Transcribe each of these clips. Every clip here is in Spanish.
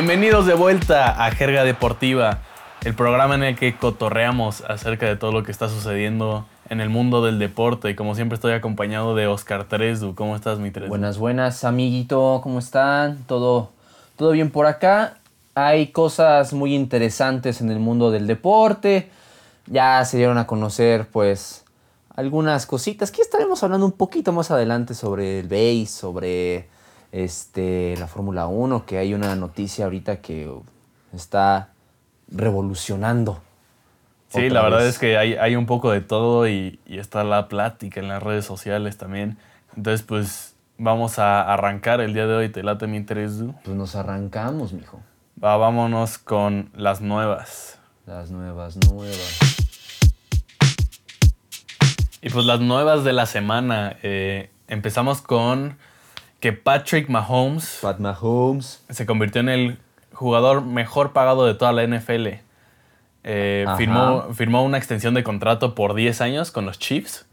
Bienvenidos de vuelta a Jerga Deportiva, el programa en el que cotorreamos acerca de todo lo que está sucediendo en el mundo del deporte. Y como siempre estoy acompañado de Oscar Tresdu. ¿Cómo estás, mi Tresdu? Buenas, buenas, amiguito. ¿Cómo están? ¿Todo, todo bien por acá? Hay cosas muy interesantes en el mundo del deporte. Ya se dieron a conocer, pues, algunas cositas que estaremos hablando un poquito más adelante sobre el base, sobre este, la Fórmula 1, que hay una noticia ahorita que está revolucionando. Sí, la verdad es que hay, hay un poco de todo y, y está la plática en las redes sociales también. Entonces, pues vamos a arrancar el día de hoy. ¿Te late mi Tresdu? Pues nos arrancamos, mijo. Va, vámonos con las nuevas. Las nuevas, nuevas. Y pues las nuevas de la semana. eh, empezamos con que Patrick Mahomes Pat Mahomes. se convirtió en el jugador mejor pagado de toda la NFL. Eh, firmó, firmó una extensión de contrato por 10 años con los Chiefs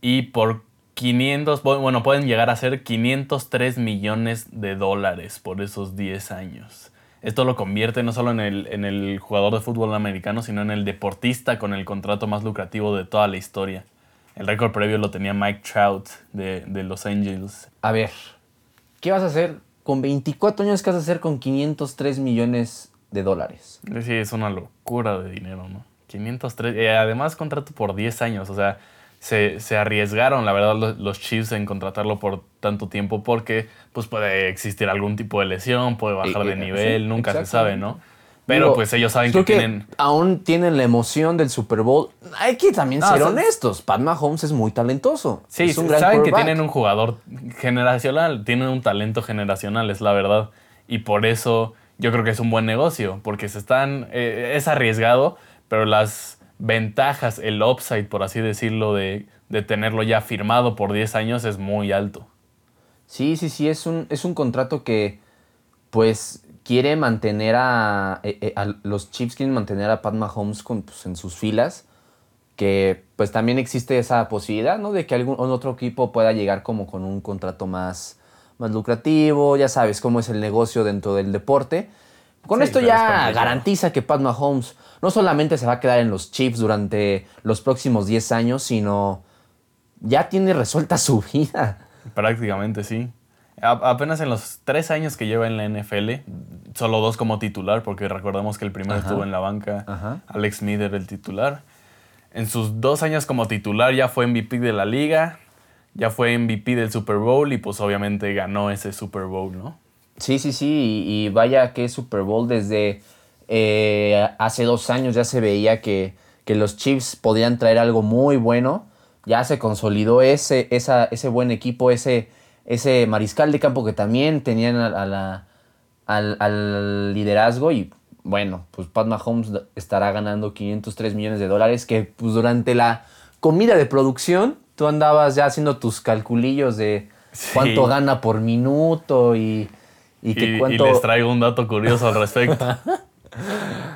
y por 500, bu- bueno, pueden llegar a ser 503 millones de dólares por esos 10 años. Esto lo convierte no solo en el, en el jugador de fútbol americano, sino en el deportista con el contrato más lucrativo de toda la historia. El récord previo lo tenía Mike Trout de, de Los Angeles. A ver, ¿qué vas a hacer con 24 años? ¿Qué vas a hacer con 503 millones de dólares? Sí, es una locura de dinero, ¿no? 503. eh, además, contrato por 10 años. O sea, se, se arriesgaron, la verdad, los, los Chiefs en contratarlo por tanto tiempo porque pues puede existir algún tipo de lesión, puede bajar Eh, de eh, nivel, sí, nunca se sabe, ¿no? Pero Digo, pues ellos saben que creo tienen... aún tienen la emoción del Super Bowl. Hay que también No, ser o sea, honestos. Pat Mahomes es muy talentoso. Sí, es un gran saben que tienen un jugador generacional, tienen un talento generacional, es la verdad. Y por eso yo creo que es un buen negocio, porque se están, eh, es arriesgado, pero las ventajas, el upside, por así decirlo, de, de tenerlo ya firmado por 10 años es muy alto. Sí, sí, sí. Es un, es un contrato que, pues, quiere mantener a, eh, eh, a los Chiefs quieren mantener a Pat Mahomes con, pues, en sus filas. Que, pues, también existe esa posibilidad, ¿no? De que algún otro equipo pueda llegar como con un contrato más, más lucrativo. Ya sabes cómo es el negocio dentro del deporte. Con Sí, esto es ya garantiza que Pat Mahomes no solamente se va a quedar en los Chiefs durante los próximos 10 años, sino ya tiene resuelta su vida. Prácticamente sí. A- apenas en los tres años que lleva en la NFL, solo dos como titular, porque recordamos que el primero Ajá. estuvo en la banca, Ajá. Alex Smith era el titular. En sus dos años como titular ya fue MVP de la liga, ya fue MVP del Super Bowl y pues obviamente ganó ese Super Bowl, ¿no? Sí, sí, sí, y, vaya que Super Bowl desde eh, hace dos años ya se veía que, que los Chiefs podían traer algo muy bueno. Ya se consolidó ese, esa, ese buen equipo, ese, ese mariscal de campo que también tenían a, a la, al, al liderazgo y bueno, pues Pat Mahomes estará ganando 503 millones de dólares que pues durante la comida de producción tú andabas ya haciendo tus calculillos de Sí. cuánto gana por minuto y, y Y, que y cuánto... les traigo un dato curioso al respecto.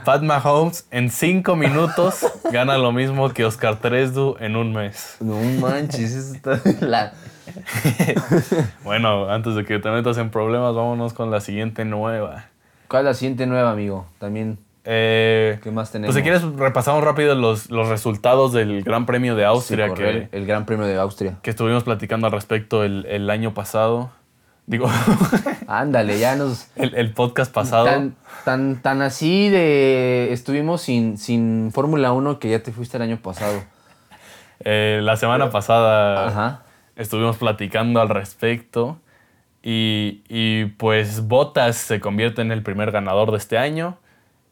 Pat Mahomes en cinco minutos gana lo mismo que Oscar Tresdu en un mes. No manches, eso está la... Bueno, antes de que te metas en problemas, vámonos con la siguiente nueva. ¿Cuál es la siguiente nueva, amigo? También, Eh, ¿qué más tenemos? pues si quieres repasamos rápido los, los resultados del Gran Premio de Austria que, el Gran Premio de Austria. que estuvimos platicando al respecto el, el año pasado. Digo, Ándale, ya nos... el, el podcast pasado. Tan, tan, tan así de... Estuvimos sin, sin Fórmula 1 que ya te fuiste el año pasado. Eh, la semana pasada Ajá. estuvimos platicando al respecto. Y, y, pues Bottas se convierte en el primer ganador de este año.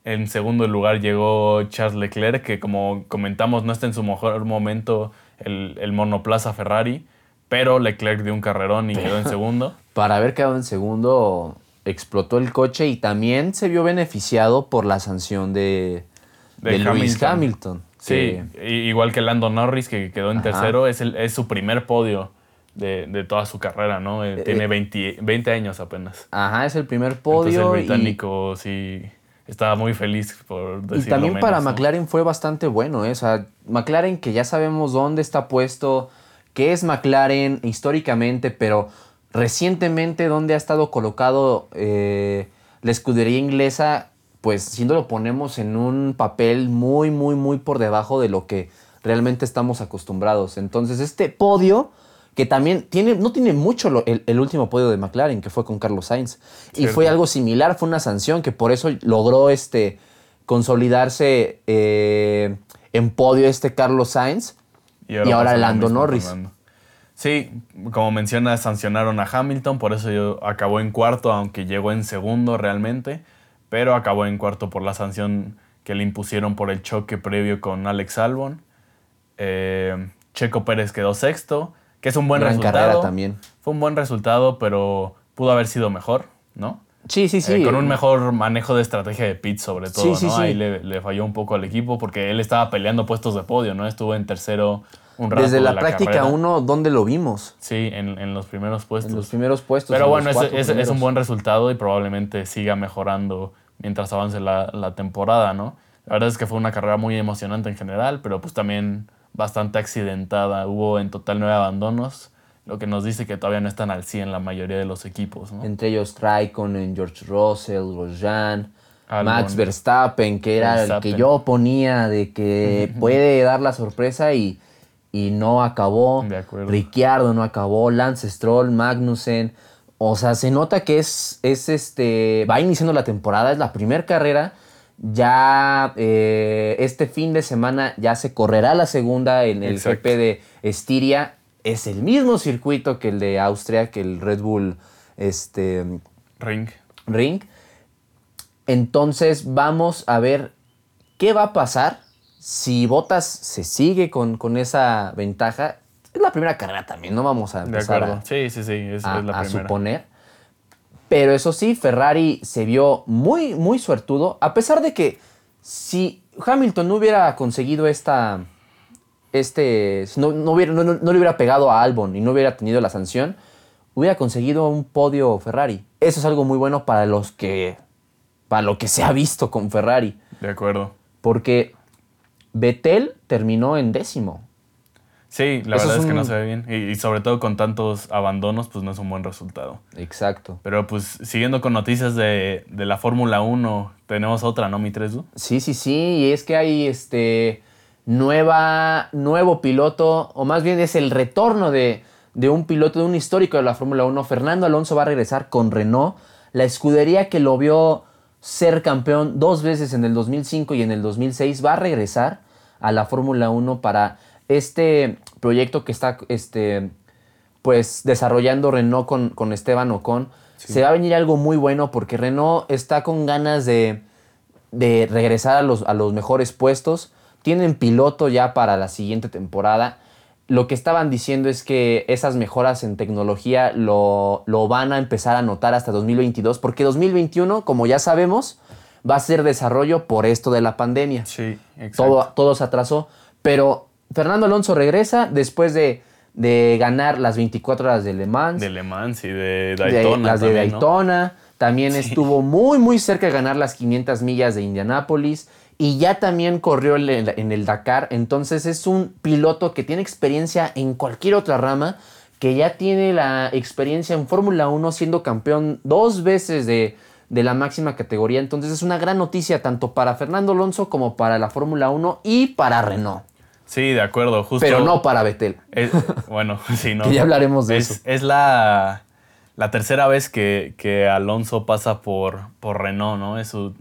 En segundo lugar llegó Charles Leclerc, que como comentamos no está en su mejor momento el, el monoplaza Ferrari, pero Leclerc dio un carrerón y quedó en segundo. Para haber quedado en segundo, explotó el coche y también se vio beneficiado por la sanción de, De de Lewis Hamilton. Hamilton. Sí, que- igual que Lando Norris, que quedó en Ajá. tercero, es, el- es su primer podio de, de toda su carrera, ¿no? Eh, Eh, Tiene 20, 20 años apenas. Ajá, es el primer Entonces podio. el y- británico sí estaba muy feliz por Y, decirlo también para. McLaren fue bastante bueno, ¿eh? O sea, McLaren que ya sabemos dónde está puesto, qué es McLaren históricamente, pero recientemente dónde ha estado colocado eh, la escudería inglesa, pues siendo lo ponemos en un papel muy, muy, muy por debajo de lo que realmente estamos acostumbrados. Entonces, este podio, que también tiene, no tiene mucho lo- el, el último podio de McLaren, que fue con Carlos Sainz. Y Cierto. fue algo similar, fue una sanción que por eso logró este, consolidarse eh, en podio este Carlos Sainz. Y ahora Lando con Norris. Sí, como mencionas, sancionaron a Hamilton, por eso yo acabó en cuarto, aunque llegó en segundo realmente, pero acabó en cuarto por la sanción que le impusieron por el choque previo con Alex Albon. Eh, Checo Pérez quedó sexto, que es un buen Gran resultado. carrera también. Fue un buen resultado, pero pudo haber sido mejor, ¿no? Sí, sí, sí. Eh, con un mejor manejo de estrategia de pit sobre todo, Sí, ¿no? sí. Ahí le, le falló un poco al equipo porque él estaba peleando puestos de podio, ¿no? Estuvo en tercero un rato Desde de la, práctica carrera. 1, ¿dónde lo vimos? Sí, en, en los primeros puestos. En los primeros puestos. Pero en bueno, es, es- es un buen resultado y probablemente siga mejorando mientras avance la, la temporada, ¿no? La verdad es que fue una carrera muy emocionante en general, pero pues también bastante accidentada. Hubo en total nueve abandonos, lo que nos dice que todavía no están al 100 la mayoría de los equipos, ¿no? Entre ellos Raikkonen, George Russell, Grosjean, Albon. Max Verstappen, que era el que yo ponía de que puede dar la sorpresa y, y no acabó. De acuerdo. Ricciardo no acabó, Lance Stroll, Magnussen. O sea, se nota que es, es este. Va iniciando la temporada, es la primera carrera. Ya eh, este fin de semana ya se correrá la segunda en el Exacto. GP de Estiria. Es el mismo circuito que el de Austria, que el Red Bull este, Ring. Ring. Entonces vamos a ver qué va a pasar si Botas se sigue con, con esa ventaja. Es la primera carrera también, no vamos a De empezar a, Sí, sí, sí, es, a- es la a suponer. Pero eso sí, Ferrari se vio muy, muy suertudo. A pesar de que si Hamilton no hubiera conseguido esta. Este. No, no, hubiera, no, no- no le hubiera pegado a Albon y no hubiera tenido la sanción, hubiera conseguido un podio Ferrari. Eso es algo muy bueno para los que. Para lo que se ha visto con Ferrari. De acuerdo. Porque Vettel terminó en décimo. Sí, la Eso verdad es que no se ve bien. Y, y sobre todo con tantos abandonos, pues no es un buen resultado. Exacto. Pero pues siguiendo con noticias de, de la Fórmula 1, tenemos otra, ¿no, mi 3 Sí, sí, sí, y es que hay este nueva, nuevo piloto, o más bien es el retorno de, de un piloto, de un histórico de la Fórmula 1. Fernando Alonso va a regresar con Renault, la escudería que lo vio ser campeón dos veces en el 2005 y en el 2006, va a regresar a la Fórmula 1 para este proyecto que está este, pues desarrollando Renault con, con Esteban Ocon. Se va a venir algo muy bueno porque Renault está con ganas de, de regresar a los, a los mejores puestos. Tienen piloto ya para la siguiente temporada. Lo que estaban diciendo es que esas mejoras en tecnología lo, lo van a empezar a notar hasta 2022, porque 2021, como ya sabemos, va a ser desarrollo por esto de la pandemia. Sí, exacto. Todo, todo se atrasó. Pero Fernando Alonso regresa después de, de ganar las 24 horas de Le Mans De Le Mans y de de- Daytona. las de también, ¿no? Daytona. También estuvo muy, muy cerca de ganar las 500 millas de Indianápolis. Y ya también corrió en el, Dakar. Entonces es un piloto que tiene experiencia en cualquier otra rama. Que ya tiene la experiencia en Fórmula 1 siendo campeón dos veces de, de la máxima categoría. Entonces es una gran noticia tanto para Fernando Alonso como para la Fórmula 1 y para Renault. Sí, de acuerdo, justo. Pero no para Vettel. Es- bueno, sí, no. Que ya hablaremos de es, eso. Es la, la tercera vez que, que Alonso pasa por, por Renault, ¿no? Es su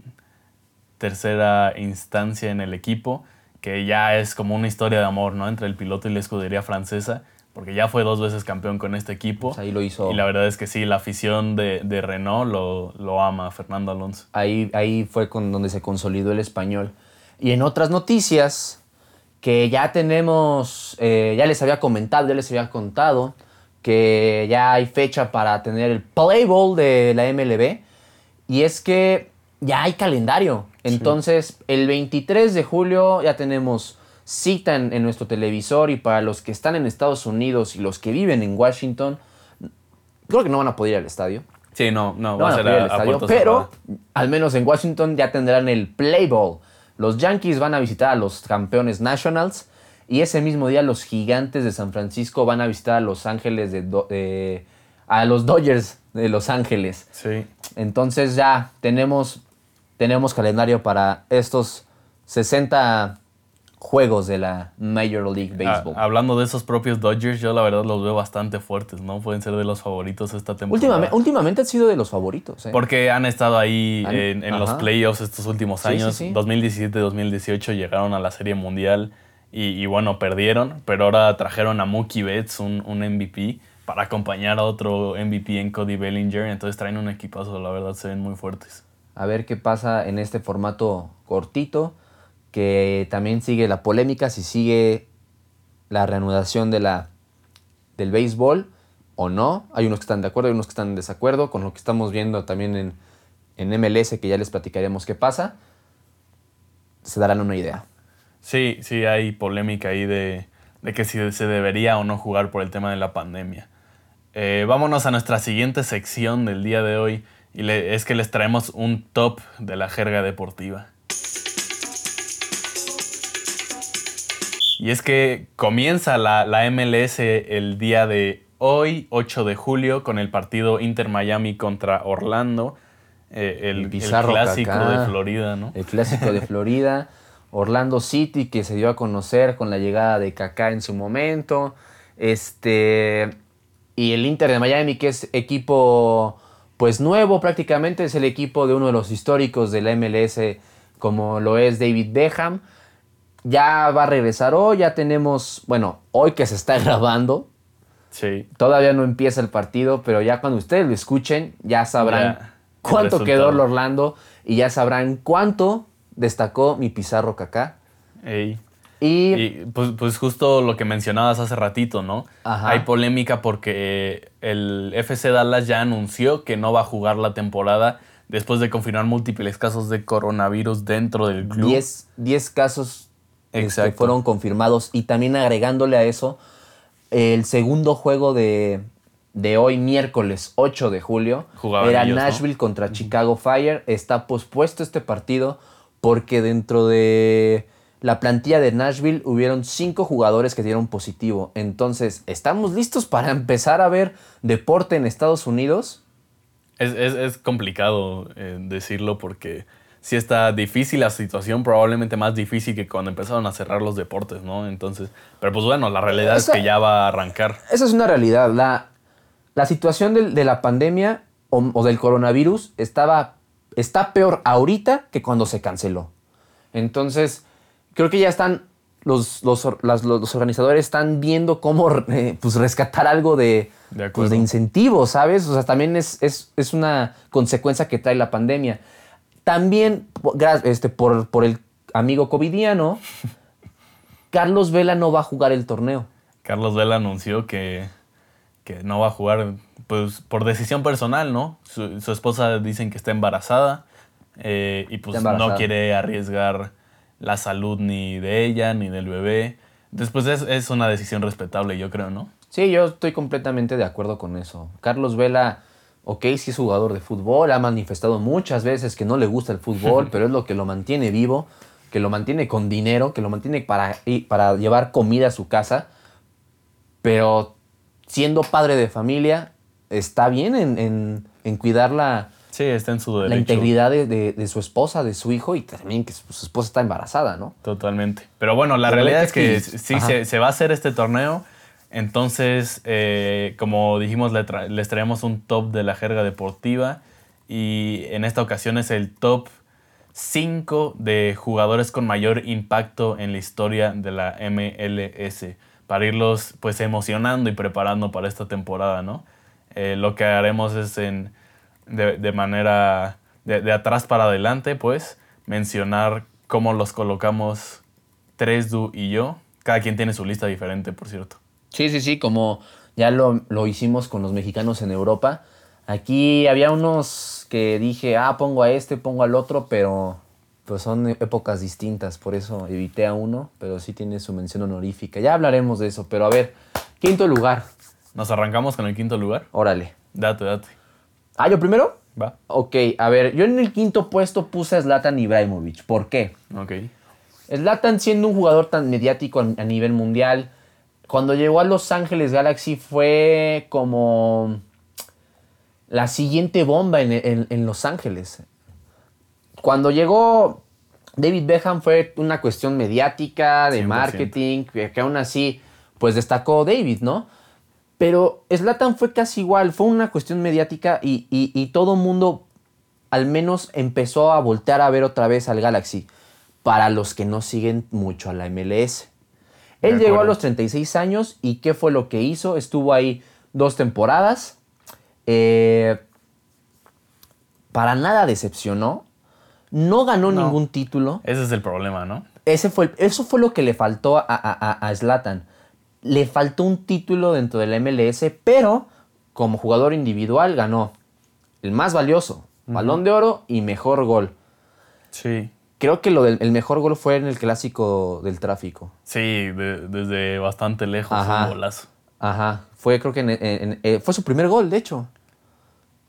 tercera instancia en el equipo, que ya es como una historia de amor, ¿no? Entre el piloto y la escudería francesa, porque ya fue dos veces campeón con este equipo. Pues ahí lo hizo. Y la verdad es que sí, la afición de, de Renault lo, lo ama, Fernando Alonso. Ahí, ahí fue con donde se consolidó el español. Y en otras noticias que ya tenemos, eh, ya les había comentado, ya les había contado que ya hay fecha para tener el Play Bowl de la MLB. Y es que ya hay calendario. Entonces, el 23 de julio ya tenemos cita en, en nuestro televisor y para los que están en Estados Unidos y los que viven en Washington, creo que no van a poder ir al estadio. Sí, no, no, van a ser poder ir al estadio, pero cerrada. al menos en Washington ya tendrán el Play Bowl. Los Yankees van a visitar a los campeones Nationals y ese mismo día los Gigantes de San Francisco van a visitar a Los Ángeles de, Do- de- a los Dodgers de Los Ángeles. Sí. Entonces ya tenemos, tenemos calendario para estos 60 juegos de la Major League Ah, Baseball. hablando de esos propios Dodgers, yo la verdad los veo bastante fuertes, ¿no? Pueden ser de los favoritos esta temporada. últimamente, últimamente han sido de los favoritos. ¿eh? Porque han estado ahí Han- en, en los playoffs estos últimos Sí, sí, años. sí. 2017-2018 llegaron a la Serie Mundial y, y bueno, perdieron. Pero ahora trajeron a Mookie Betts, un, un MVP, para acompañar a otro MVP en Cody Bellinger. Entonces traen un equipazo, la verdad se ven muy fuertes. A ver qué pasa en este formato cortito, que también sigue la polémica, si sigue la reanudación de la, del béisbol o no. Hay unos que están de acuerdo, hay unos que están en desacuerdo con lo que estamos viendo también en, en MLS, que ya les platicaremos qué pasa. Se darán una idea. Sí, sí, hay polémica ahí de, de que si se debería o no jugar por el tema de la pandemia. Eh, vámonos a nuestra siguiente sección del día de hoy y le- es que les traemos un top de la jerga deportiva. Y es que comienza la, la MLS el día de hoy, 8 de julio, con el partido Inter Miami contra Orlando, eh, el, clásico de Florida, ¿no? El clásico de Florida, Orlando City, que se dio a conocer con la llegada de Kaká en su momento. Este. Y el Inter de Miami, que es equipo pues nuevo prácticamente, es el equipo de uno de los históricos de la MLS, como lo es David Beckham. Ya va a regresar hoy, ya tenemos, bueno, hoy que se está grabando, Sí. Todavía no empieza el partido, pero ya cuando ustedes lo escuchen, ya sabrán cuánto quedó el Orlando y ya sabrán cuánto destacó mi Pizarro Kaká. Ey. Y, Y pues, pues justo lo que mencionabas hace ratito, ¿no? Ajá. Hay polémica porque el FC Dallas ya anunció que no va a jugar la temporada después de confirmar múltiples casos de coronavirus dentro del club. 10, 10 casos este, fueron confirmados y también agregándole a eso el segundo juego de, de hoy, miércoles 8 de julio, Jugaban era ellos, ¿no? Nashville contra Chicago Fire. Está pospuesto este partido porque dentro de la plantilla de Nashville hubieron cinco jugadores que dieron positivo. Entonces, ¿estamos listos para empezar a ver deporte en Estados Unidos? Es, es- es complicado eh, decirlo porque sí está difícil la situación, probablemente más difícil que cuando empezaron a cerrar los deportes, ¿no? Entonces, pero pues bueno, la realidad Esa- es que ya va a arrancar. Esa es una realidad. La, la situación de, la pandemia o, o del coronavirus estaba, está peor ahorita que cuando se canceló. Entonces, creo que ya están, los, los, las- los- organizadores están viendo cómo eh, pues, rescatar algo de, De pues, de incentivo, ¿sabes? O sea, también es, es, es una consecuencia que trae la pandemia. También, este, por, por el amigo covidiano, Carlos Vela no va a jugar el torneo. Carlos Vela anunció que, que no va a jugar pues, por decisión personal, ¿no? Su, su esposa dicen que está embarazada eh, y pues Está embarazada. no quiere arriesgar la salud ni de ella ni del bebé. Después es, es una decisión respetable, yo creo, ¿no? Sí, yo estoy completamente de acuerdo con eso. Carlos Vela, ok, sí es jugador de fútbol, ha manifestado muchas veces que no le gusta el fútbol, pero es lo que lo mantiene vivo, que lo mantiene con dinero, que lo mantiene para, para llevar comida a su casa. Pero siendo padre de familia, está bien en, en- en cuidar la, Sí, está en su derecho. la integridad de, de- de su esposa, de su hijo y también que su, su esposa está embarazada, ¿no? Totalmente. Pero bueno, la Pero realidad es que que- sí se, se va a hacer este torneo. Entonces, eh, como dijimos, le tra- les traemos un top de la jerga deportiva. Y en esta ocasión es el top 5 de jugadores con mayor impacto en la historia de la MLS. Para irlos pues emocionando y preparando para esta temporada, ¿no? Eh, lo que haremos es en, de, de manera de, de atrás para adelante, pues, mencionar cómo los colocamos Tresdu y yo. Cada quien tiene su lista diferente, por cierto. Sí, sí, sí, como ya lo, lo hicimos con los mexicanos en Europa. Aquí había unos que dije, ah, pongo a este, pongo al otro, pero pues son épocas distintas, por eso evité a uno, pero sí tiene su mención honorífica. Ya hablaremos de eso, pero a ver, quinto lugar, Nos arrancamos con el quinto lugar. órale. Date, date. Ah, yo primero. Va. Ok, a ver, yo en el quinto puesto puse a Zlatan Ibrahimovic. ¿Por qué? Ok. Zlatan siendo un jugador tan mediático a nivel mundial, cuando llegó a Los Ángeles Galaxy fue como la siguiente bomba en, en- en Los Ángeles. Cuando llegó David Beckham fue una cuestión mediática, de 100%. marketing, que, que aún así, pues destacó David, ¿no? Pero Zlatan fue casi igual, fue una cuestión mediática y, y, y todo mundo al menos empezó a voltear a ver otra vez al Galaxy, para los que no siguen mucho a la MLS. Él llegó a los 36 años y ¿qué fue lo que hizo? Estuvo ahí dos temporadas. Eh, para nada decepcionó. No ganó No. ningún título. Ese es el problema, ¿no? Ese fue, eso fue lo que le faltó a, a, a- a Zlatan. Le faltó un título dentro de la MLS, pero como jugador individual ganó el más valioso, balón de oro y mejor gol. Sí. Creo que lo del el mejor gol fue en el clásico del tráfico. Sí, de- desde bastante lejos, Ajá. un golazo. Ajá, fue creo que en- en- en- eh, fue su primer gol, de hecho.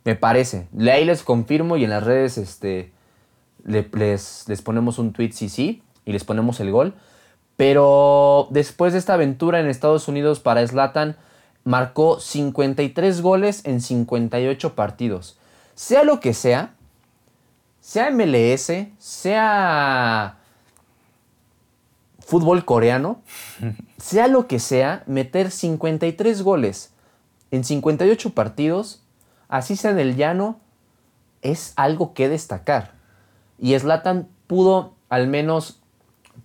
Me parece. Le- Ahí les confirmo y en las redes este, le- les, les ponemos un tweet sí sí y les ponemos el gol. Pero después de esta aventura en Estados Unidos para Zlatan, marcó 53 goles en 58 partidos. Sea lo que sea, sea MLS, sea fútbol coreano, sea lo que sea, meter 53 goles en 58 partidos, así sea en el llano, es algo que destacar. Y Zlatan pudo al menos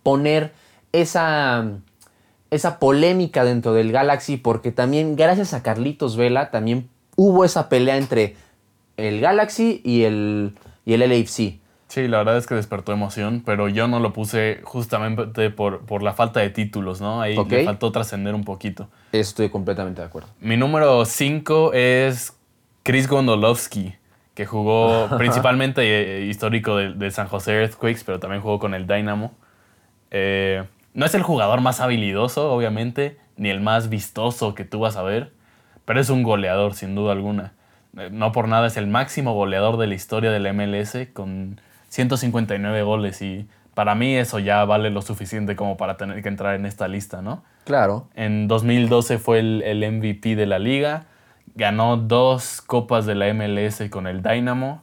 poner esa, esa polémica dentro del Galaxy, porque también gracias a Carlitos Vela, también hubo esa pelea entre el Galaxy y el, y el LAFC. Sí, la verdad es que despertó emoción, pero yo no lo puse justamente por, por la falta de títulos, ¿no? Ahí Ok. le faltó trascender un poquito. Estoy completamente de acuerdo. Mi número 5 es Chris Gondolowski, que jugó principalmente eh, histórico de, de San José Earthquakes, pero también jugó con el Dynamo. Eh, no es el jugador más habilidoso, obviamente, ni el más vistoso que tú vas a ver, pero es un goleador, sin duda alguna. Eh, No por nada es el máximo goleador de la historia del MLS con 159 goles y para mí eso ya vale lo suficiente como para tener que entrar en esta lista, ¿no? Claro. En 2012 fue el, el MVP de la liga. Ganó dos copas de la MLS con el Dynamo.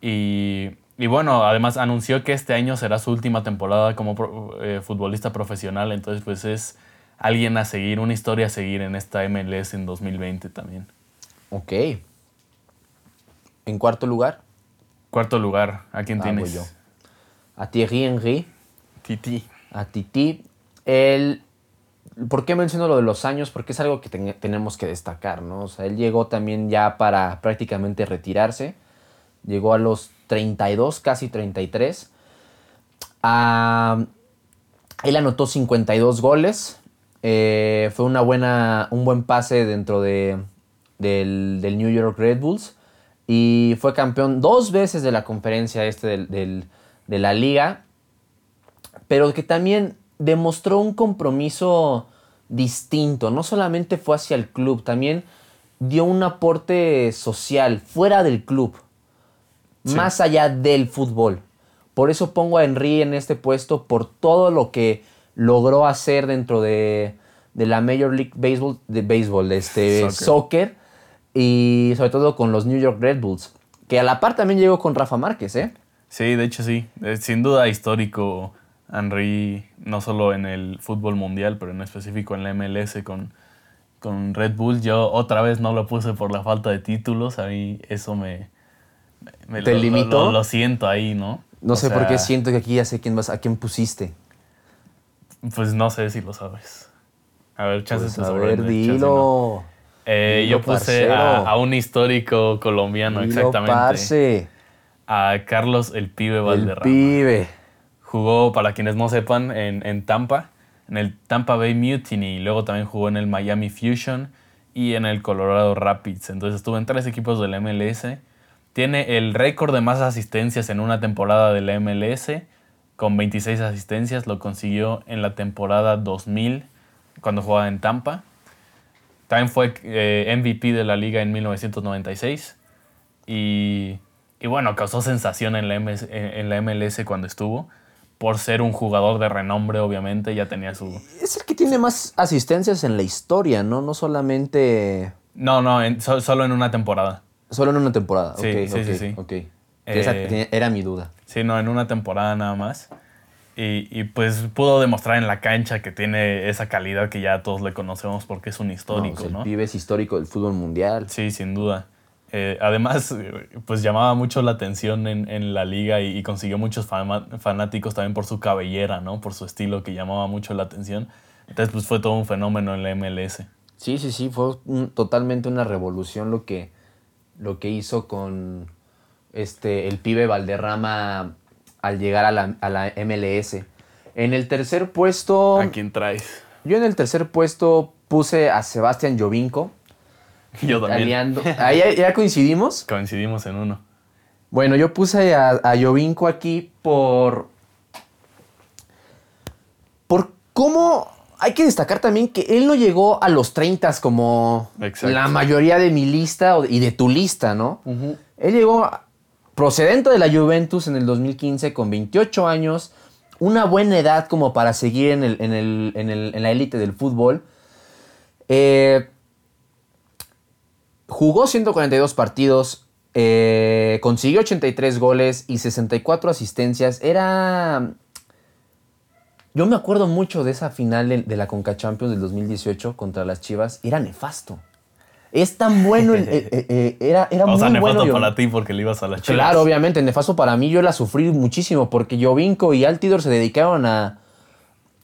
Y, y bueno, además anunció que este año será su última temporada como pro- eh, futbolista profesional. Entonces, pues es alguien a seguir, una historia a seguir en esta MLS en 2020 también. Ok. En cuarto lugar, Cuarto lugar, ¿a quién Ah, tienes? voy yo. a Thierry Henry, Titi. a Titi. El, ¿Por qué menciono lo de los años? Porque es algo que ten- tenemos que destacar, ¿no? O sea, él llegó también ya para prácticamente retirarse. Llegó a los 32, casi 33. Ah, él anotó 52 goles. Eh, fue una buena, un buen pase dentro de, del, del New York Red Bulls. Y fue campeón dos veces de la conferencia este del- de la liga. Pero que también demostró un compromiso distinto. No solamente fue hacia el club, también dio un aporte social fuera del club Sí. más allá del fútbol. Por eso pongo a Henry en este puesto por todo lo que logró hacer dentro de, de la Major League Baseball, de béisbol, de este Soccer. soccer. y sobre todo con los New York Red Bulls. Que a la par también llegó con Rafa Márquez, ¿eh? Sí, de hecho sí. Sin duda histórico Henry, no solo en el fútbol mundial, pero en específico en la MLS con, con Red Bull. Yo otra vez no lo puse por la falta de títulos. Ahí eso me... me ¿Te lo- lo- limitó? Lo, lo siento ahí, ¿no? No O sé por qué siento que aquí ya sé quién vas, a quién pusiste. Pues no sé si lo sabes. A ver, chance Pues, a ver, no. Eh, Dilo, yo puse a, a un histórico colombiano, Dilo, exactamente. parce. A Carlos el Pibe El Valderrama. pibe. Jugó, para quienes no sepan, en, en Tampa, en el Tampa Bay Mutiny, luego también jugó en el Miami Fusion y en el Colorado Rapids. Entonces estuvo en tres equipos del MLS. Tiene el récord de más asistencias en una temporada de la MLS, con 26 asistencias. Lo consiguió en la temporada 2000, cuando jugaba en Tampa. También fue eh, MVP de la liga en 1996. Y, y bueno, causó sensación en la, MS en la MLS cuando estuvo. Por ser un jugador de renombre, obviamente, ya tenía su... Es el que tiene más asistencias en la historia, ¿no? No solamente. No, no, en- so- solo en una temporada. Solo en una temporada. Sí, ok, sí, sí, sí. Esa Eh, era mi duda. Sí, no, en una temporada nada más. Y, y, pues pudo demostrar en la cancha que tiene esa calidad que ya todos le conocemos porque es un No, histórico, ¿no? el pibe es histórico del fútbol mundial. Sí, sin duda. Eh, además, pues llamaba mucho la atención en, en la liga y, y consiguió muchos fanáticos también por su cabellera, ¿no? Por su estilo que llamaba mucho la atención. Entonces, pues fue todo un fenómeno en la MLS. Sí, sí, sí, fue un- totalmente una revolución lo que, lo que hizo con este, el pibe Valderrama al llegar a la, a la MLS. En el tercer puesto, ¿A quién traes? yo en el tercer puesto puse a Sebastián Jovinko. Yo también. Ahí ya, ya coincidimos. Coincidimos en uno. Bueno, yo puse a, a Jovinko aquí por. Por cómo. Hay que destacar también que él no llegó a los 30 como Exacto. la mayoría de mi lista y de tu lista, ¿no? Él llegó procedente de la Juventus en el 2015 con 28 años, una buena edad como para seguir en, el- en el- en el- en la élite del fútbol. Eh, jugó 142 partidos, eh, consiguió 83 goles y 64 asistencias. Era... Yo me acuerdo mucho de esa final de, de la Conca Champions del 2018 contra las Chivas. Era nefasto. Es tan bueno, el- eh, eh, eh, era, era O muy sea, nefasto bueno. para ti porque le ibas a las chivas. Claro, obviamente, nefasto para mí, yo la sufrí muchísimo porque Jovinko y Altidor se dedicaron a,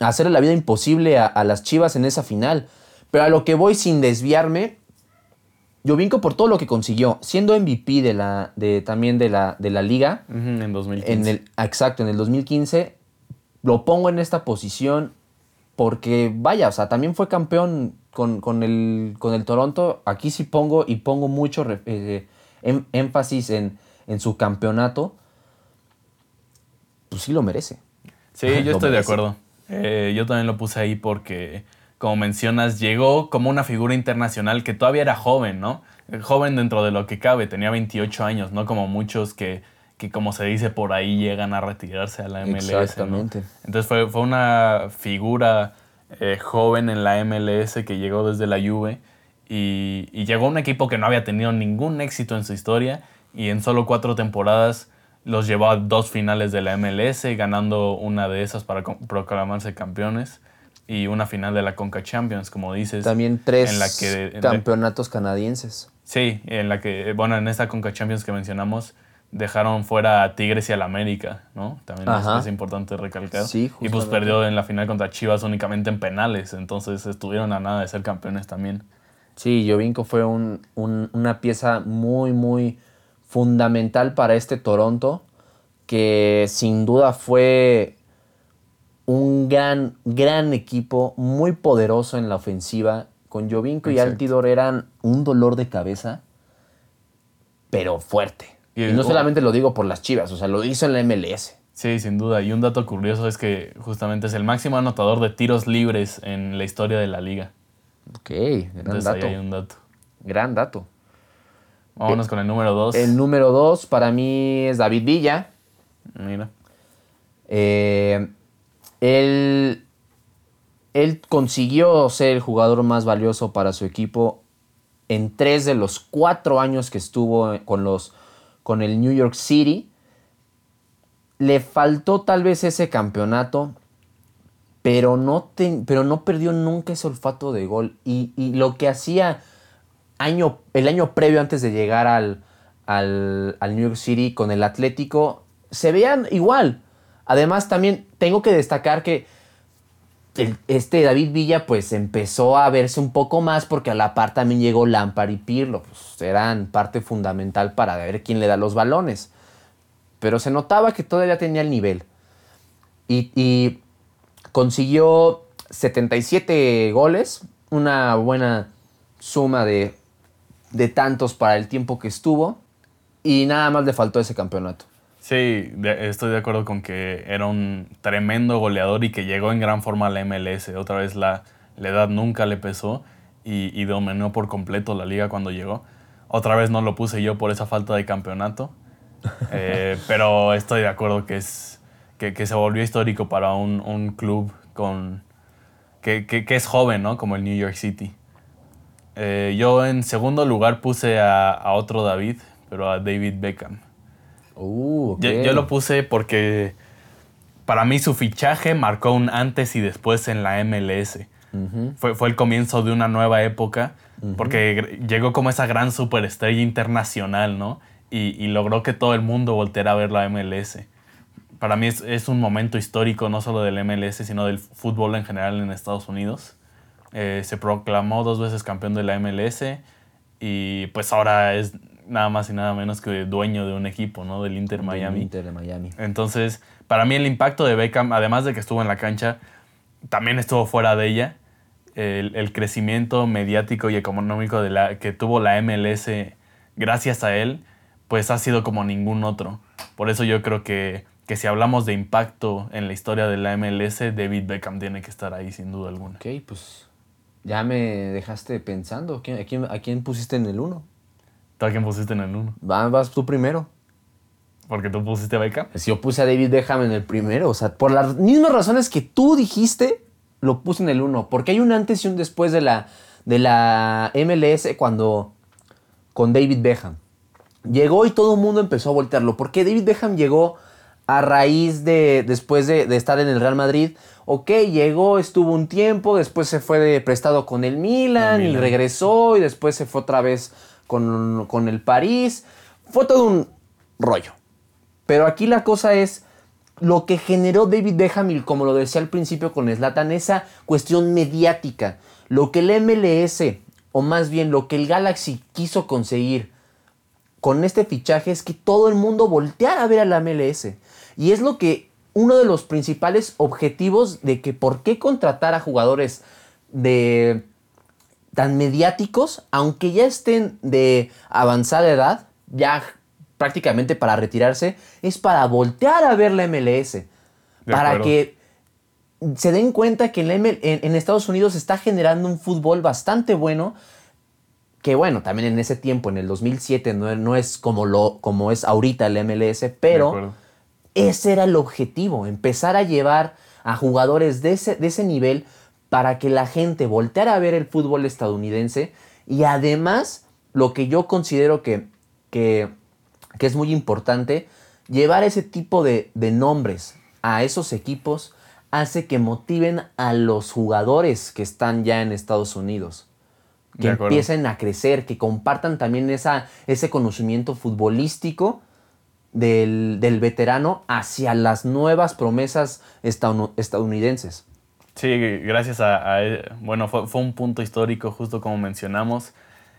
a hacerle la vida imposible a, a las Chivas en esa final. Pero a lo que voy sin desviarme, Jovinko por todo lo que consiguió, siendo MVP de la, de, también de la, de la liga, en 2015. en el, exacto, en el 2015, lo pongo en esta posición porque, vaya, o sea, también fue campeón con, con el, con el Toronto. Aquí sí pongo y pongo mucho eh, em- énfasis en, en su campeonato. Pues sí lo merece. Sí, yo estoy de acuerdo. Eh, yo también lo puse ahí porque, como mencionas, llegó como una figura internacional que todavía era joven, ¿no? Eh, Joven dentro de lo que cabe, tenía 28 años, ¿no? Como muchos que, que como se dice por ahí, llegan a retirarse a la MLS. ¿no? Exactamente. Entonces fue, fue una figura eh, joven en la MLS que llegó desde la Juve y, y llegó a un equipo que no había tenido ningún éxito en su historia y en solo cuatro temporadas los llevó a dos finales de la MLS, ganando una de esas para proclamarse campeones y una final de la Conca Champions, como dices. También tres en la que- campeonatos canadienses. Sí, en la que, bueno, en esta Conca Champions que mencionamos, dejaron fuera a Tigres y al América, ¿no? También es, importante recalcar. Sí, y pues perdió en la final contra Chivas únicamente en penales, entonces estuvieron a nada de ser campeones también. Sí, Jovinko fue un- un- una pieza muy, muy fundamental para este Toronto, que sin duda fue un gran, gran equipo, muy poderoso en la ofensiva. Con Jovinko y. Altidor eran un dolor de cabeza, pero fuerte. Y- Y, no solamente lo digo por las chivas, o sea, lo hizo en la MLS. Sí, sin duda. Y un dato curioso es que justamente es el máximo anotador de tiros libres en la historia de la liga. Ok, gran Entonces ahí dato. hay un dato. Gran dato. Vámonos con el número dos. El número dos para mí es David Villa. Mira. Eh, él, él consiguió ser el jugador más valioso para su equipo en tres de los cuatro años que estuvo con, los, con el New York City. Le faltó tal vez ese campeonato, pero no, pero no perdió nunca ese olfato de gol. Y, y lo que hacía año, el año previo antes de llegar al, al, al New York City con el Atlético, se veían igual. Además, también tengo que destacar que este David Villa pues empezó a verse un poco más porque a la par también llegó Lampard y Pirlo. Pues, eran parte fundamental para ver quién le da los balones. Pero se notaba que todavía tenía el nivel. Y, y consiguió 77 goles, una buena suma de, de tantos para el tiempo que estuvo. Y nada más le faltó ese campeonato. Sí, de- estoy de acuerdo con que era un tremendo goleador y que llegó en gran forma a la MLS. Otra vez la, la edad nunca le pesó y, y dominó por completo la liga cuando llegó. Otra vez no lo puse yo por esa falta de campeonato. Eh, pero estoy de acuerdo que, es, que, que se volvió histórico para un, un club con, que, que- que es joven, ¿no? Como el New York City. Eh, yo en segundo lugar puse a, a otro David, pero a David Beckham. Uh. Yo, yo lo puse porque para mí su fichaje marcó un antes y después en la MLS. Fue, fue el comienzo de una nueva época, porque llegó como esa gran superestrella internacional, ¿no? Y, y logró que todo el mundo volteara a ver la MLS. Para mí es, es un momento histórico, no solo del MLS, sino del fútbol en general en Estados Unidos. Eh, se proclamó dos veces campeón de la MLS y pues ahora es nada más y nada menos que dueño de un equipo, ¿no? Del Inter Miami. Inter de Miami. Entonces, para mí el impacto de Beckham, además de que estuvo en la cancha, también estuvo fuera de ella. El, el crecimiento mediático y económico de la, que tuvo la MLS gracias a él, pues ha sido como ningún otro. Por eso yo creo que, que si hablamos de impacto en la historia de la MLS, David Beckham tiene que estar ahí sin duda alguna. Ok, pues ya me dejaste pensando. ¿Quién- ¿A quién, a quién pusiste en el 1? ¿Tú a quién pusiste en el uno? Vas tú primero. Porque tú pusiste a Beckham. Si yo puse a David Beckham en el primero, o sea, por las mismas razones que tú dijiste, lo puse en el 1. Porque hay un antes y un después de la, de la MLS cuando con David Beckham. Llegó y todo el mundo empezó a voltearlo. Porque David Beckham llegó a raíz de, después de, de estar en el Real Madrid. Ok, llegó, estuvo un tiempo, después se fue de prestado con el Milan, El y regresó y después se fue otra vez con, con el París. Fue todo un rollo. Pero aquí la cosa es lo que generó David Beckham, como lo decía al principio con Slatan, esa cuestión mediática. Lo que el MLS, o más bien lo que el Galaxy quiso conseguir con este fichaje es que todo el mundo volteara a ver a la MLS. Y es lo que uno de los principales objetivos de que por qué contratar a jugadores de tan mediáticos, aunque ya estén de avanzada edad, ya prácticamente para retirarse, es para voltear a ver la MLS. para acuerdo. que se den cuenta que en, la ML en- en Estados Unidos se está generando un fútbol bastante bueno. Que bueno, también en ese tiempo, en el 2007, no, no es como, lo, como es ahorita el MLS, pero ese era el objetivo, empezar a llevar a jugadores de ese, de ese nivel para que la gente volteara a ver el fútbol estadounidense y además lo que yo considero que, que, que es muy importante, llevar ese tipo de, de nombres a esos equipos hace que motiven a los jugadores que están ya en Estados Unidos que empiecen a crecer, que compartan también esa, ese conocimiento futbolístico del, del veterano hacia las nuevas promesas estadoun- estadounidenses. Sí, gracias a. Bueno, fue, fue un punto histórico, justo como mencionamos,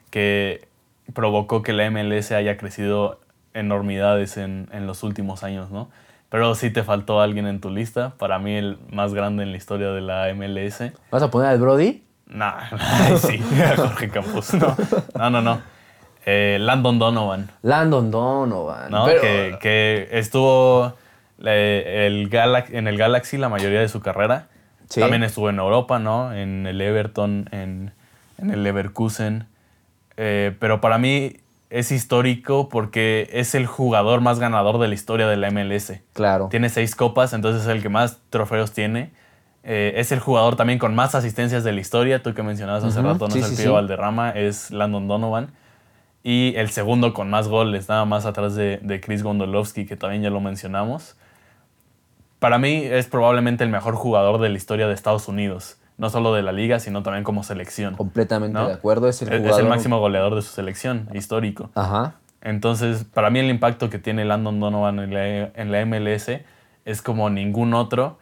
que provocó que la MLS haya crecido enormidades en, en los últimos años, ¿no? Pero sí te faltó alguien en tu lista, para mí el más grande en la historia de la MLS. ¿Vas a poner al Brody? Nah, sí, Jorge Campos. No, no, no. no. Eh, Landon Donovan, Landon Donovan. ¿no? Pero- que, que estuvo eh, el Galax- en el Galaxy la mayoría de su carrera. Sí. También estuvo en Europa, ¿no? En el Everton, en, en el Leverkusen. Eh, pero para mí es histórico porque es el jugador más ganador de la historia de la MLS. Claro. Tiene seis copas, entonces es el que más trofeos tiene. Eh, es el jugador también con más asistencias de la historia. Tú que mencionabas hace rato, no sí, es el sí, Pío. Valderrama, es Landon Donovan. Y el segundo con más goles, nada más atrás de, de Chris Gondolowski, que también ya lo mencionamos. Para mí es probablemente el mejor jugador de la historia de Estados Unidos. No solo de la liga, sino también como selección. Completamente ¿no? de acuerdo. Es el jugador. es el máximo goleador de su selección, histórico. Ajá. Entonces, para mí el impacto que tiene Landon Donovan en la, en la MLS es como ningún otro,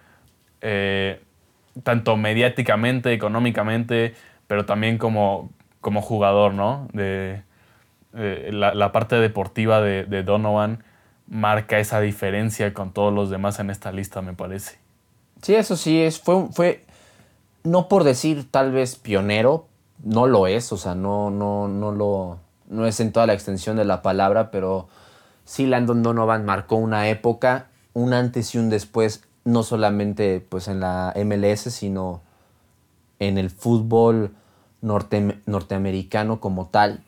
eh, tanto mediáticamente, económicamente, pero también como, como jugador, ¿no? De, eh, la, la parte deportiva de, de Donovan marca esa diferencia con todos los demás en esta lista, me parece. Sí, eso sí, es, fue, fue, no por decir tal vez pionero, no lo es, o sea, no, no, no lo, no es en toda la extensión de la palabra, pero sí Landon Donovan marcó una época, un antes y un después, no solamente pues en la MLS, sino en el fútbol norte- norteamericano como tal.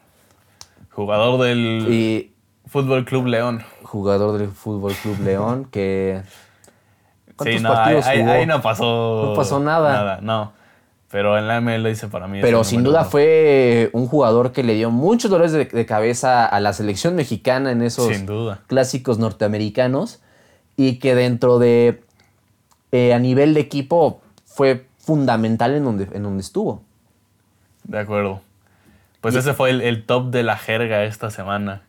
Jugador del Y Fútbol Club León. Jugador del Fútbol Club León, que... Sí, ¿Cuántos no, ahí, partidos ahí- jugó? ahí no pasó. No pasó nada. Nada, no. Pero en la MLS para mí Pero sin duda fue un jugador que le dio muchos dolores de, de cabeza a la selección mexicana en esos Sin duda. clásicos norteamericanos y que dentro de eh, a nivel de equipo fue fundamental en donde, en donde estuvo. De acuerdo. Pues ese fue el, el top de la jerga esta semana.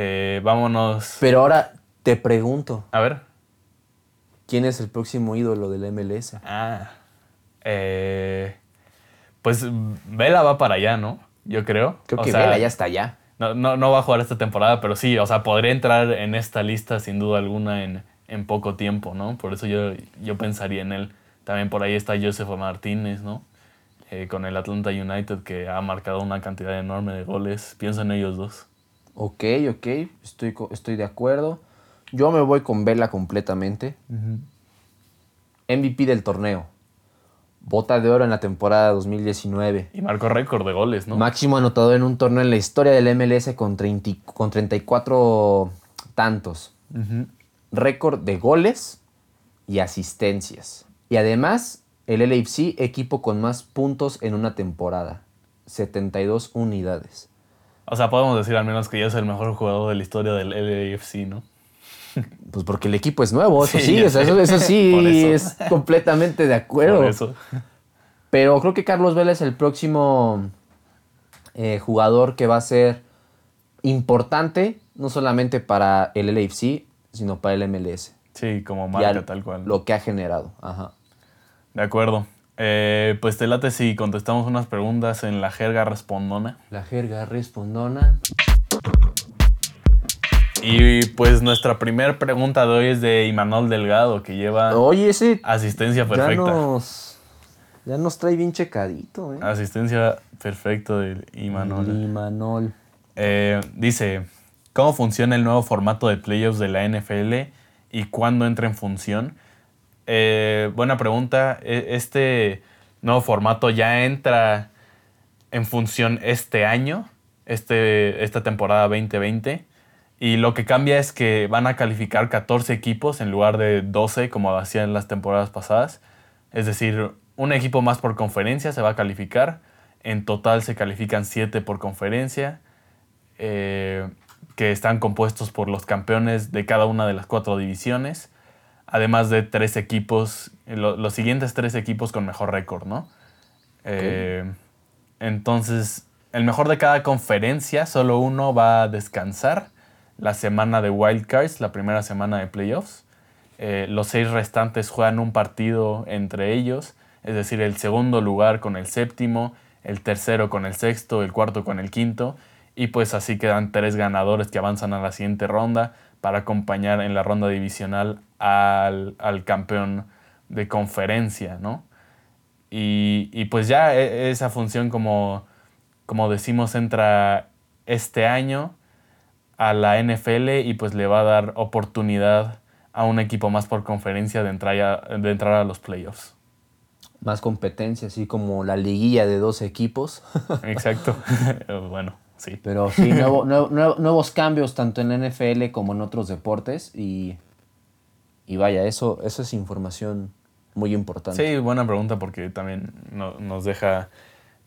Eh, vámonos. Pero ahora te pregunto, A ver. ¿quién es el próximo ídolo del MLS? Ah. Eh, pues Vela va para allá, ¿no? Yo creo. Creo O que sea, Vela ya está allá. No, no, no va a jugar esta temporada, pero sí, o sea, podría entrar en esta lista sin duda alguna en, en poco tiempo, ¿no? Por eso yo, yo pensaría en él. También por ahí está Joseph Martínez, ¿no? Eh, con el Atlanta United que ha marcado una cantidad enorme de goles. Pienso en ellos dos. Ok, ok, estoy, estoy de acuerdo. Yo me voy con Vela completamente. MVP del torneo. Bota de oro en la temporada 2019. Y marcó récord de goles, ¿no? Máximo anotador en un torneo en la historia del MLS con, 30 y- con 34 tantos. Récord de goles y asistencias. Y además, el LAFC, equipo con más puntos en una temporada. 72 unidades. O sea, podemos decir al menos que ya es el mejor jugador de la historia del LAFC, ¿no? Pues porque el equipo es nuevo, eso Sí, sí, ya o sea, sé. eso, eso sí eso. es completamente de acuerdo. Por eso. Pero creo que Carlos Vela es el próximo eh, jugador que va a ser importante, no solamente para el LAFC, sino para el MLS. Sí, como marca tal cual. Lo que ha generado. Ajá. De acuerdo. Eh, pues te late si contestamos unas preguntas en la jerga respondona. La jerga respondona. Y pues nuestra primera pregunta de hoy es de Imanol Delgado, que lleva Oye, ese asistencia ya perfecta. nos, ya nos trae bien checadito, ¿eh? Asistencia perfecta de Imanol. Imanol. Eh, dice, ¿cómo funciona el nuevo formato de playoffs de la NFL y cuándo entra en función? Eh, buena pregunta. E- Este nuevo formato ya entra en función este año, este, esta temporada 2020. Y lo que cambia es que van a calificar 14 equipos en lugar de 12 como hacían las temporadas pasadas. Es decir, un equipo más por conferencia se va a calificar. En total se califican 7 por conferencia, eh, que están compuestos por los campeones de cada una de las cuatro divisiones, además de tres equipos, lo- los siguientes tres equipos con mejor récord, ¿no? Eh, entonces, el mejor de cada conferencia, solo uno va a descansar la semana de Wild Cards, la primera semana de playoffs. Eh, los seis restantes juegan un partido entre ellos, es decir, el segundo lugar con el séptimo, el tercero con el sexto, el cuarto con el quinto, y pues así quedan tres ganadores que avanzan a la siguiente ronda para acompañar en la ronda divisional al, al campeón de conferencia, ¿no? Y, y pues ya e- esa función, como, como decimos, entra este año a la NFL y pues le va a dar oportunidad a un equipo más por conferencia de entrar a, de entrar a los playoffs. Más competencia, así como la liguilla de dos equipos. Exacto. bueno, sí. Pero sí, nuevo- nuevo- nuevo- nuevos cambios tanto en la NFL como en otros deportes. Y, y vaya, eso, eso es información muy importante. Sí, buena pregunta porque también no- nos deja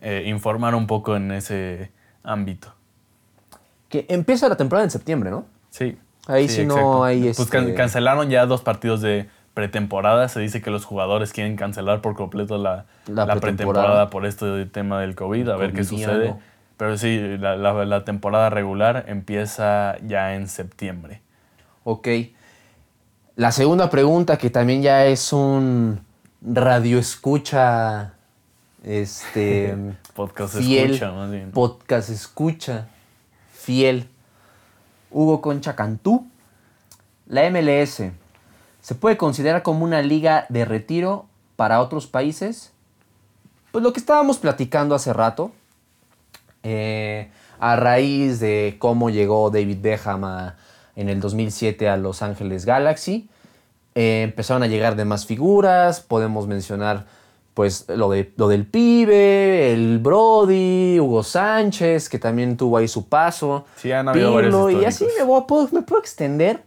eh, informar un poco en ese ámbito. Que empieza la temporada en septiembre, ¿no? Sí. Ahí sí no hay, Pues can- este- cancelaron ya dos partidos de pretemporada. Se dice que los jugadores quieren cancelar por completo la, La la pretemporada. pretemporada por este tema del COVID, a ver qué sucede. Pero sí, la, la- la temporada regular empieza ya en septiembre. Ok. La segunda pregunta, que también ya es un radio escucha. Este. Podcast fiel. escucha, más bien. Podcast escucha. Fiel. Hugo Concha Cantú. La MLS. ¿Se puede considerar como una liga de retiro para otros países? Pues lo que estábamos platicando hace rato. Eh, a raíz de cómo llegó David Beckham a- en el 2007 a Los Ángeles Galaxy. eh, empezaron a llegar demás figuras. Podemos mencionar pues lo, de, lo del pibe, el Brody, Hugo Sánchez, que también tuvo ahí su paso. Sí, han habido varios Pirlo, y así me, voy puedo, me puedo extender.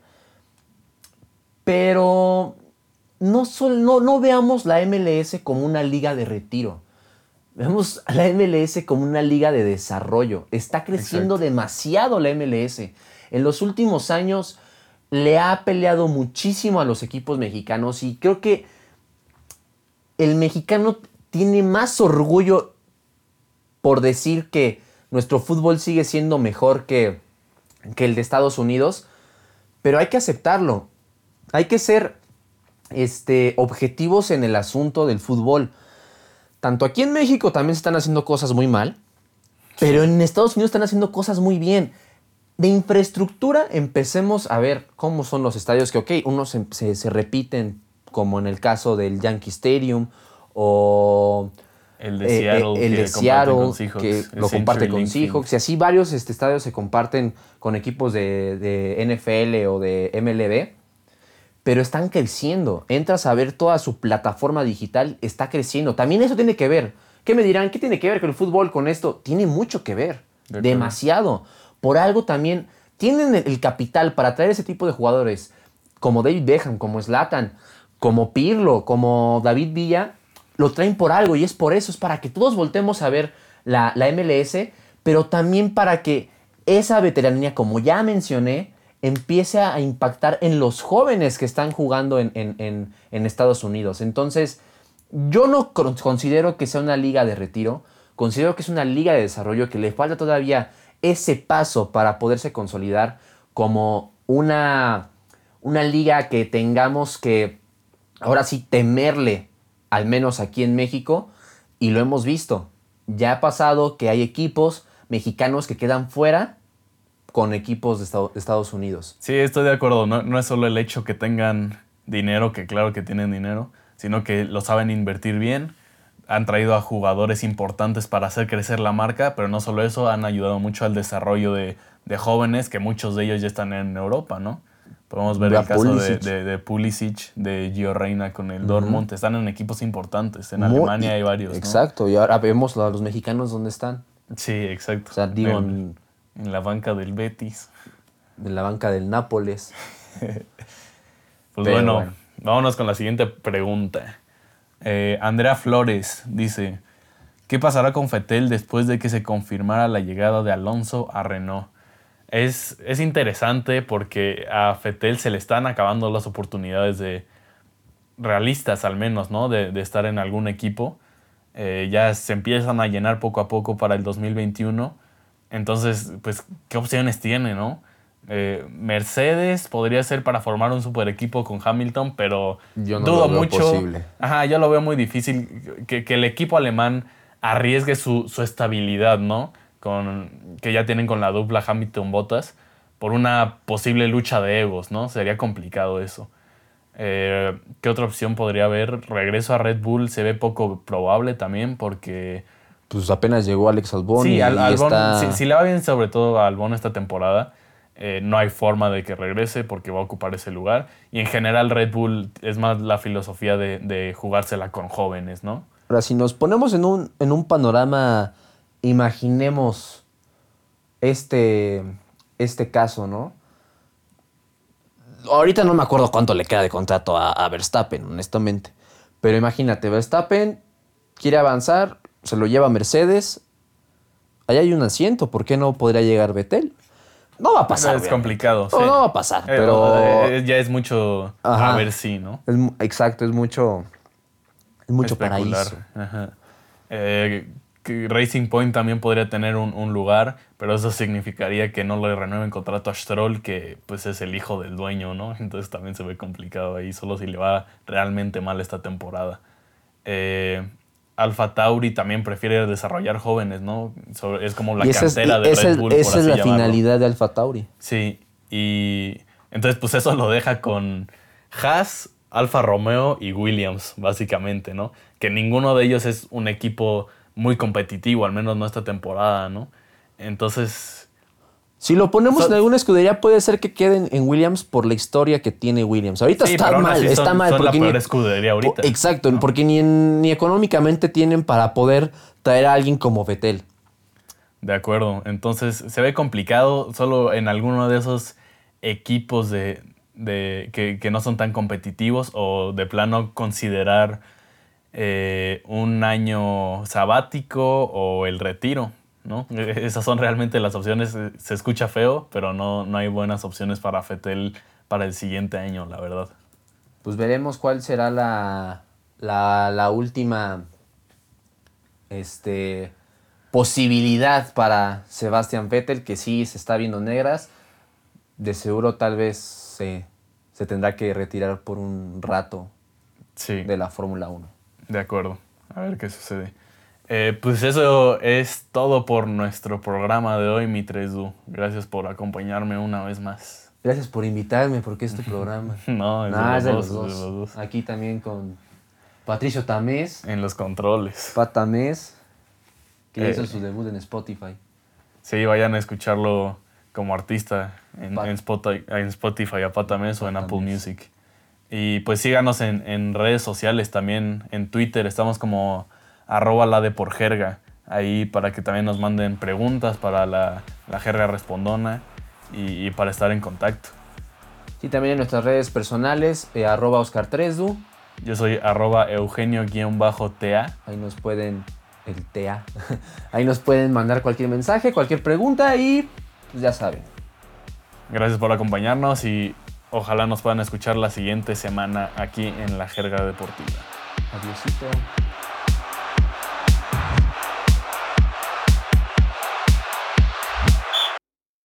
Pero no, sol- no, no veamos la MLS como una liga de retiro. Vemos a la MLS como una liga de desarrollo. Está creciendo demasiado la MLS. En los últimos años le ha peleado muchísimo a los equipos mexicanos y creo que el mexicano tiene más orgullo por decir que nuestro fútbol sigue siendo mejor que, que el de Estados Unidos, pero hay que aceptarlo. Hay que ser este, objetivos en el asunto del fútbol tanto aquí en México también se están haciendo cosas muy mal, pero en Estados Unidos están haciendo cosas muy bien. De infraestructura empecemos a ver cómo son los estadios que, ok, unos se, repiten, como en el caso del Yankee Stadium o el de Seattle, eh, el de Seattle que lo comparte con Seahawks. Y así varios este, estadios se comparten con equipos de, de NFL o de MLB pero están creciendo. Entras a ver toda su plataforma digital, está creciendo. También eso tiene que ver. ¿Qué me dirán? ¿Qué tiene que ver con el fútbol con esto? Tiene mucho que ver. demasiado. Por algo también tienen el capital para traer ese tipo de jugadores, como David Beckham, como Zlatan, como Pirlo, como David Villa, lo traen por algo y es por eso, es para que todos voltemos a ver la, la MLS, pero también para que esa veteranía, como ya mencioné, empiece a impactar en los jóvenes que están jugando en, Estados Unidos. Entonces, yo no considero que sea una liga de retiro, considero que es una liga de desarrollo que le falta todavía ese paso para poderse consolidar como una, una liga que tengamos que ahora sí temerle, al menos aquí en México, y lo hemos visto. Ya ha pasado que hay equipos mexicanos que quedan fuera con equipos de Estados Unidos. Sí, estoy de acuerdo. No, es solo el hecho que tengan dinero, que claro que tienen dinero, sino que lo saben invertir bien. Han traído a jugadores importantes para hacer crecer la marca, pero no solo eso, han ayudado mucho al desarrollo de, jóvenes, que muchos de ellos ya están en Europa, ¿no? Podemos ver el caso de, de, Pulisic, de Gio Reina con el Dortmund. Están en equipos importantes. En Alemania hay varios. Exacto. Y ahora vemos a los mexicanos dónde están. Sí, exacto. O sea, digo, en la banca del Betis. En la banca del Nápoles. pues bueno, vámonos con la siguiente pregunta. Eh, Andrea Flores dice, ¿qué pasará con Fetel después de que se confirmara la llegada de Alonso a Renault? Es, es interesante porque a Fetel se le están acabando las oportunidades de realistas al menos, ¿no? De, estar en algún equipo. Eh, ya se empiezan a llenar poco a poco para el 2021 entonces, pues, ¿qué opciones tiene, no? Eh, Mercedes podría ser para formar un super equipo con Hamilton, pero yo no dudo lo veo mucho. Posible. Ajá, yo lo veo muy difícil que, el equipo alemán arriesgue su, estabilidad, ¿no? Con, que ya tienen con la dupla Hamilton-Bottas por una posible lucha de egos, ¿no? Sería complicado eso. Eh, ¿Qué otra opción podría haber? Regreso a Red Bull se ve poco probable también porque pues apenas llegó Alex Albon. Sí, si, le va bien sobre todo a Albon esta temporada, eh, no hay forma de que regrese porque va a ocupar ese lugar. Y en general Red Bull es más la filosofía de, jugársela con jóvenes, ¿no? Ahora, si nos ponemos en un, en un panorama, imaginemos este, este caso, ¿no? Ahorita no me acuerdo cuánto le queda de contrato a, a Verstappen, honestamente. Pero imagínate, Verstappen quiere avanzar, se lo lleva Mercedes. Ahí hay un asiento, ¿por qué no podría llegar Betel? No va a pasar. Es complicado. No, no va a pasar, eh, pero. Eh, ya es mucho a ver si, ¿no? exacto, es mucho. Es mucho paraíso. Ajá. Eh, Racing Point también podría tener un, lugar, pero eso significaría que no le renueven contrato a Stroll, que pues es el hijo del dueño, ¿no? Entonces también se ve complicado ahí, solo si le va realmente mal esta temporada. Eh, Alfa Tauri también prefiere desarrollar jóvenes, ¿no? Es como la cantera de Red Bull. esa es la finalidad de Alfa Tauri. Sí, y entonces pues eso lo deja con Haas, Alfa Romeo y Williams, básicamente, ¿no? Que ninguno de ellos es un equipo muy competitivo, al menos no esta temporada, ¿no? Entonces si lo ponemos en alguna escudería, puede ser que queden en Williams por la historia que tiene Williams. Ahorita está mal, está mal. porque la peor escudería ahorita. Exacto, porque ni, ni económicamente tienen para poder traer a alguien como Vettel. De acuerdo. Entonces se ve complicado solo en alguno de esos equipos de, que, no son tan competitivos o de plano considerar eh, un año sabático o el retiro, ¿no? Esas son realmente las opciones. Se escucha feo, pero no, no hay buenas opciones para Fetel para el siguiente año, la verdad. Pues veremos cuál será la, la, la última este, posibilidad para Sebastian Vettel, que sí se está viendo negras. De seguro tal vez se, se tendrá que retirar por un rato Sí. de la Fórmula 1. De acuerdo. A ver qué sucede. Eh, pues eso es todo por nuestro programa de hoy, mi 3Du. Gracias por acompañarme una vez más. Gracias por invitarme, porque es tu programa. No, es de los es dos, de los dos. Aquí también con Patricio Tamés, En los controles. Pat Tamés, que Eh. hizo su debut en Spotify. Sí, vayan a escucharlo como artista en, Pat- en Spotify, en Spotify a Patames o en Pat Apple. Music. Y pues síganos en, en redes sociales también, en Twitter, estamos como arroba la de por jerga, ahí para que también nos manden preguntas para la, la jerga respondona y, y para estar en contacto. Y también en nuestras redes personales, eh, arroba Oscar 3Du. Yo soy arroba eugenio-ta. Ahí nos pueden, el TA, ahí nos pueden mandar cualquier mensaje, cualquier pregunta y pues ya saben. Gracias por acompañarnos y ojalá nos puedan escuchar la siguiente semana aquí en la jerga deportiva. Adiosito.